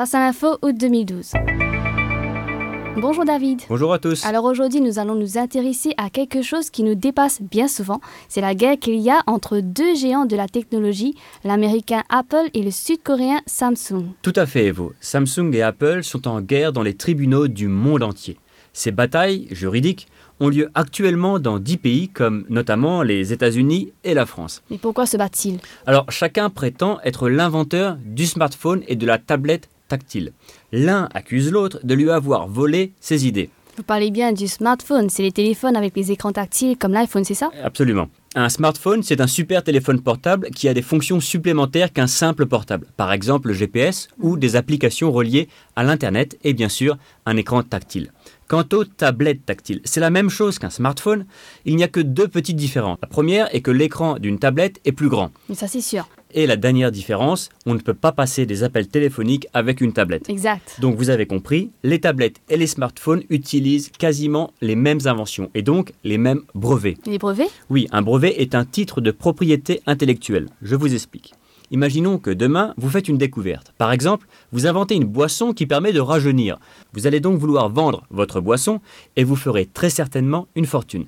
Face à l'info, août 2012. Bonjour David. Bonjour à tous. Alors aujourd'hui, nous allons nous intéresser à quelque chose qui nous dépasse bien souvent. C'est la guerre qu'il y a entre deux géants de la technologie, l'américain Apple et le sud-coréen Samsung. Tout à fait, Evo. Samsung et Apple sont en guerre dans les tribunaux du monde entier. Ces batailles juridiques ont lieu actuellement dans dix pays, comme notamment les États-Unis et la France. Mais pourquoi se battent-ils? Alors, chacun prétend être l'inventeur du smartphone et de la tablette tactile. L'un accuse l'autre de lui avoir volé ses idées. Vous parlez bien du smartphone, c'est les téléphones avec les écrans tactiles comme l'iPhone, c'est ça? Absolument. Un smartphone, c'est un super téléphone portable qui a des fonctions supplémentaires qu'un simple portable. Par exemple, le GPS ou des applications reliées à l'Internet et bien sûr un écran tactile. Quant aux tablettes tactiles, c'est la même chose qu'un smartphone, il n'y a que deux petites différences. La première est que l'écran d'une tablette est plus grand. Mais ça c'est sûr. Et la dernière différence, on ne peut pas passer des appels téléphoniques avec une tablette. Exact. Donc vous avez compris, les tablettes et les smartphones utilisent quasiment les mêmes inventions et donc les mêmes brevets. Les brevets? Oui, un brevet est un titre de propriété intellectuelle. Je vous explique. Imaginons que demain, vous faites une découverte. Par exemple, vous inventez une boisson qui permet de rajeunir. Vous allez donc vouloir vendre votre boisson et vous ferez très certainement une fortune.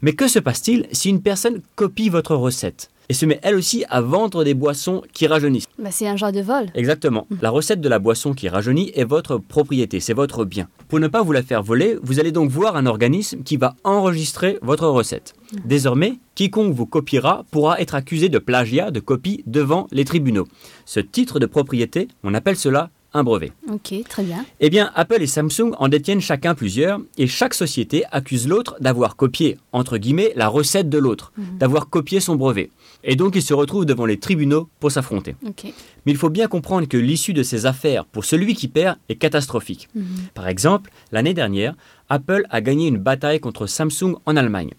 Mais que se passe-t-il si une personne copie votre recette? Et se met elle aussi à vendre des boissons qui rajeunissent bah, C'est un genre de vol. Exactement. La recette de la boisson qui rajeunit est votre propriété, c'est votre bien. Pour ne pas vous la faire voler, vous allez donc voir un organisme qui va enregistrer votre recette. Désormais, quiconque vous copiera pourra être accusé de plagiat, de copie devant les tribunaux. Ce titre de propriété, on appelle cela un brevet. Ok, très bien. Eh bien, Apple et Samsung en détiennent chacun plusieurs, et chaque société accuse l'autre d'avoir copié, entre guillemets, la recette de l'autre, d'avoir copié son brevet. Et donc, ils se retrouvent devant les tribunaux pour s'affronter. Mais il faut bien comprendre que l'issue de ces affaires, pour celui qui perd, est catastrophique. Par exemple, l'année dernière, Apple a gagné une bataille contre Samsung en Allemagne.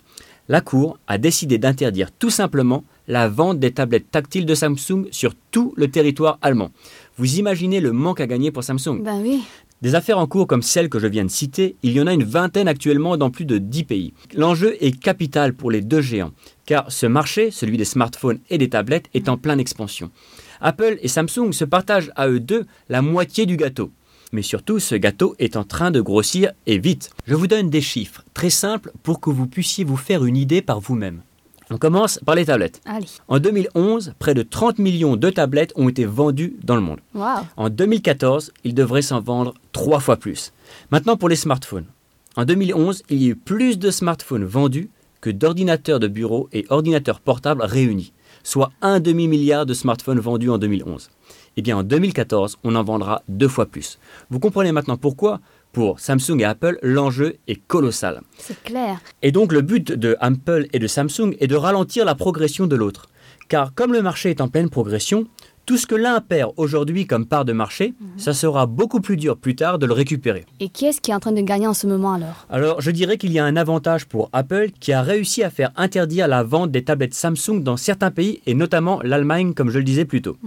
La Cour a décidé d'interdire tout simplement la vente des tablettes tactiles de Samsung sur tout le territoire allemand. Vous imaginez le manque à gagner pour Samsung Ben oui. Des affaires en cours comme celle que je viens de citer, il y en a une vingtaine actuellement dans plus de 10 pays. L'enjeu est capital pour les deux géants, car ce marché, celui des smartphones et des tablettes, est en pleine expansion. Apple et Samsung se partagent à eux deux la moitié du gâteau. Mais surtout, ce gâteau est en train de grossir et vite. Je vous donne des chiffres très simples pour que vous puissiez vous faire une idée par vous-même. On commence par les tablettes. Allez. En 2011, près de 30 millions de tablettes ont été vendues dans le monde. En 2014, il devrait s'en vendre trois fois plus. Maintenant pour les smartphones. En 2011, il y a eu plus de smartphones vendus que d'ordinateurs de bureau et ordinateurs portables réunis, soit un demi-milliard de smartphones vendus en 2011. Eh bien en 2014, on en vendra deux fois plus. Vous comprenez maintenant pourquoi pour Samsung et Apple, l'enjeu est colossal. C'est clair. Et donc le but de Apple et de Samsung est de ralentir la progression de l'autre. Car comme le marché est en pleine progression, tout ce que l'un perd aujourd'hui comme part de marché, ça sera beaucoup plus dur plus tard de le récupérer. Et qui est-ce qui est en train de gagner en ce moment alors? Alors je dirais qu'il y a un avantage pour Apple qui a réussi à faire interdire la vente des tablettes Samsung dans certains pays et notamment l'Allemagne comme je le disais plus tôt.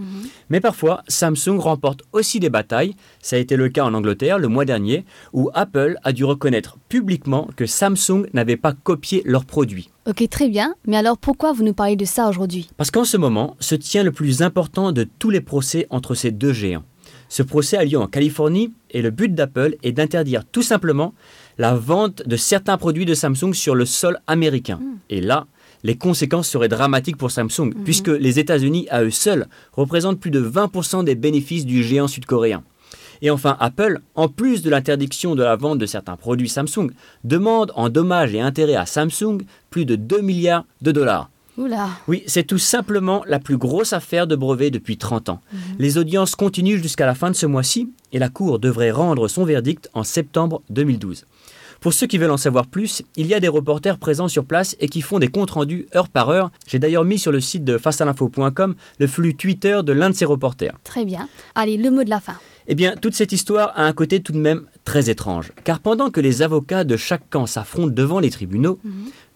Mais parfois, Samsung remporte aussi des batailles. Ça a été le cas en Angleterre le mois dernier où Apple a dû reconnaître publiquement que Samsung n'avait pas copié leurs produits. Ok, très bien. Mais alors pourquoi vous nous parlez de ça aujourd'hui? Parce qu'en ce moment se tient le plus important de tous les procès entre ces deux géants. Ce procès a lieu en Californie et le but d'Apple est d'interdire tout simplement la vente de certains produits de Samsung sur le sol américain. Et là, les conséquences seraient dramatiques pour Samsung, puisque les États-Unis, à eux seuls, représentent plus de 20% des bénéfices du géant sud-coréen. Et enfin, Apple, en plus de l'interdiction de la vente de certains produits Samsung, demande en dommages et intérêts à Samsung plus de 2 milliards de dollars. Oula. Oui, c'est tout simplement la plus grosse affaire de brevet depuis 30 ans. Les audiences continuent jusqu'à la fin de ce mois-ci et la Cour devrait rendre son verdict en septembre 2012. Pour ceux qui veulent en savoir plus, il y a des reporters présents sur place et qui font des comptes rendus heure par heure. J'ai d'ailleurs mis sur le site de facealinfo.com le flux Twitter de l'un de ces reporters. Très bien. Allez, le mot de la fin. Eh bien, toute cette histoire a un côté tout de même très étrange, car pendant que les avocats de chaque camp s'affrontent devant les tribunaux,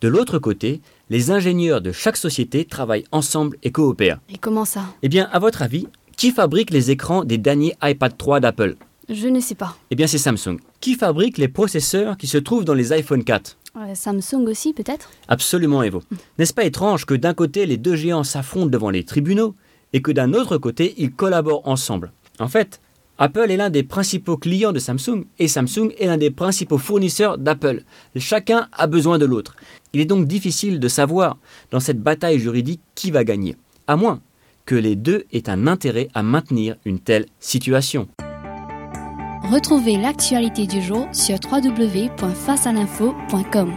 de l'autre côté, les ingénieurs de chaque société travaillent ensemble et coopèrent. Et comment ça? Eh bien, à votre avis, qui fabrique les écrans des derniers iPad 3 d'Apple? Je ne sais pas. Eh bien, c'est Samsung. Qui fabrique les processeurs qui se trouvent dans les iPhone 4 Euh, Samsung aussi peut-être? Absolument, Evo. N'est-ce pas étrange que d'un côté, les deux géants s'affrontent devant les tribunaux et que d'un autre côté, ils collaborent ensemble? En fait, Apple est l'un des principaux clients de Samsung et Samsung est l'un des principaux fournisseurs d'Apple. Chacun a besoin de l'autre. Il est donc difficile de savoir dans cette bataille juridique qui va gagner, à moins que les deux aient un intérêt à maintenir une telle situation. Retrouvez l'actualité du jour sur www.facealinfo.com.